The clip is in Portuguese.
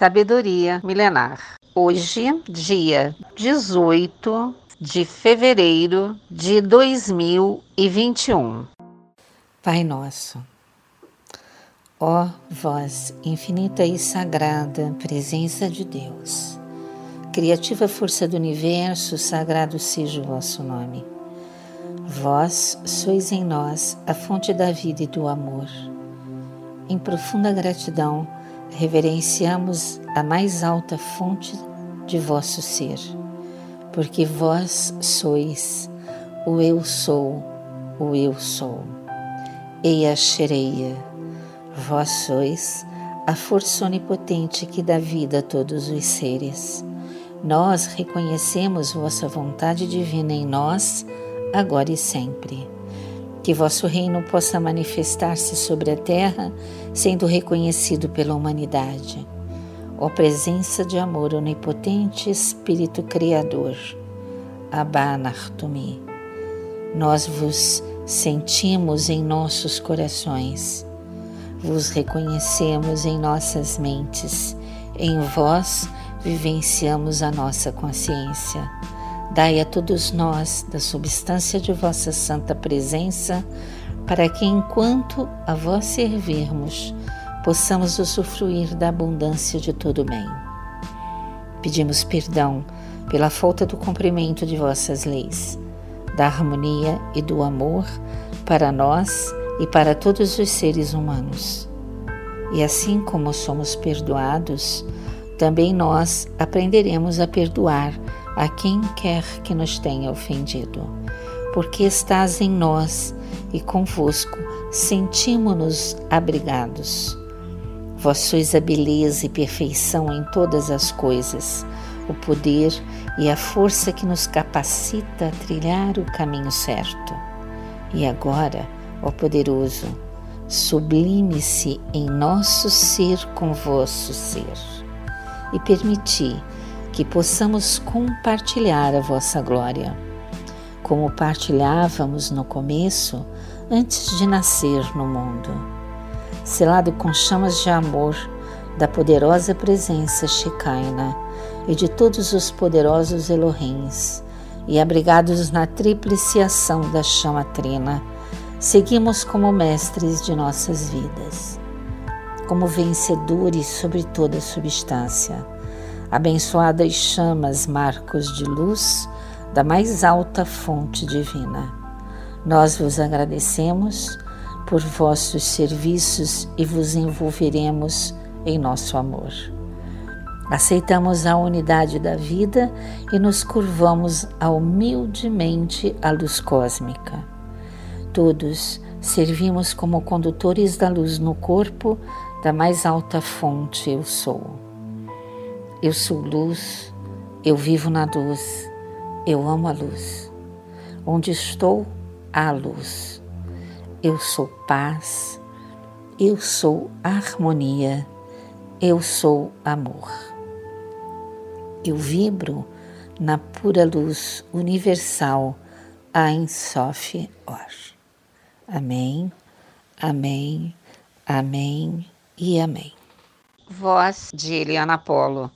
Sabedoria Milenar. Hoje, dia 18 de fevereiro de 2021. Pai Nosso, ó vós, infinita e sagrada presença de Deus, criativa força do universo, sagrado seja o vosso nome. Vós sois em nós a fonte da vida e do amor. Em profunda gratidão, reverenciamos a mais alta fonte de vosso ser, porque vós sois o Eu sou, o Eu sou. Eia Xereia, vós sois a força onipotente que dá vida a todos os seres. Nós reconhecemos vossa vontade divina em nós, agora e sempre. Que vosso reino possa manifestar-se sobre a terra, sendo reconhecido pela humanidade. Ó presença de amor onipotente, Espírito Criador, Abba Nartumi, nós vos sentimos em nossos corações, vos reconhecemos em nossas mentes, em vós vivenciamos a nossa consciência. Dai a todos nós da substância de vossa santa presença, para que enquanto a vós servirmos, possamos usufruir da abundância de todo bem. Pedimos perdão pela falta do cumprimento de vossas leis da harmonia e do amor para nós e para todos os seres humanos. E assim como somos perdoados, também nós aprenderemos a perdoar a quem quer que nos tenha ofendido, porque estás em nós e convosco sentimos-nos abrigados. Vós sois a beleza e perfeição em todas as coisas, o poder e a força que nos capacita a trilhar o caminho certo. E agora, ó poderoso, sublime-se em nosso ser com vosso ser e permiti que possamos compartilhar a vossa glória, como partilhávamos no começo, antes de nascer no mundo, selado com chamas de amor da poderosa presença Shekinah e de todos os poderosos Elohims, e abrigados na tríplice ação da chama trina, seguimos como mestres de nossas vidas, como vencedores sobre toda substância, abençoadas chamas, marcos de luz da mais alta fonte divina. Nós vos agradecemos por vossos serviços e vos envolveremos em nosso amor. Aceitamos a unidade da vida e nos curvamos humildemente à luz cósmica. Todos servimos como condutores da luz no corpo da mais alta fonte eu sou. Eu sou luz, eu vivo na luz, eu amo a luz. Onde estou, há luz. Eu sou paz, eu sou harmonia, eu sou amor. Eu vibro na pura luz universal Ein Sof Or. Amém, amém, amém e amém. Voz de Eliana Polo.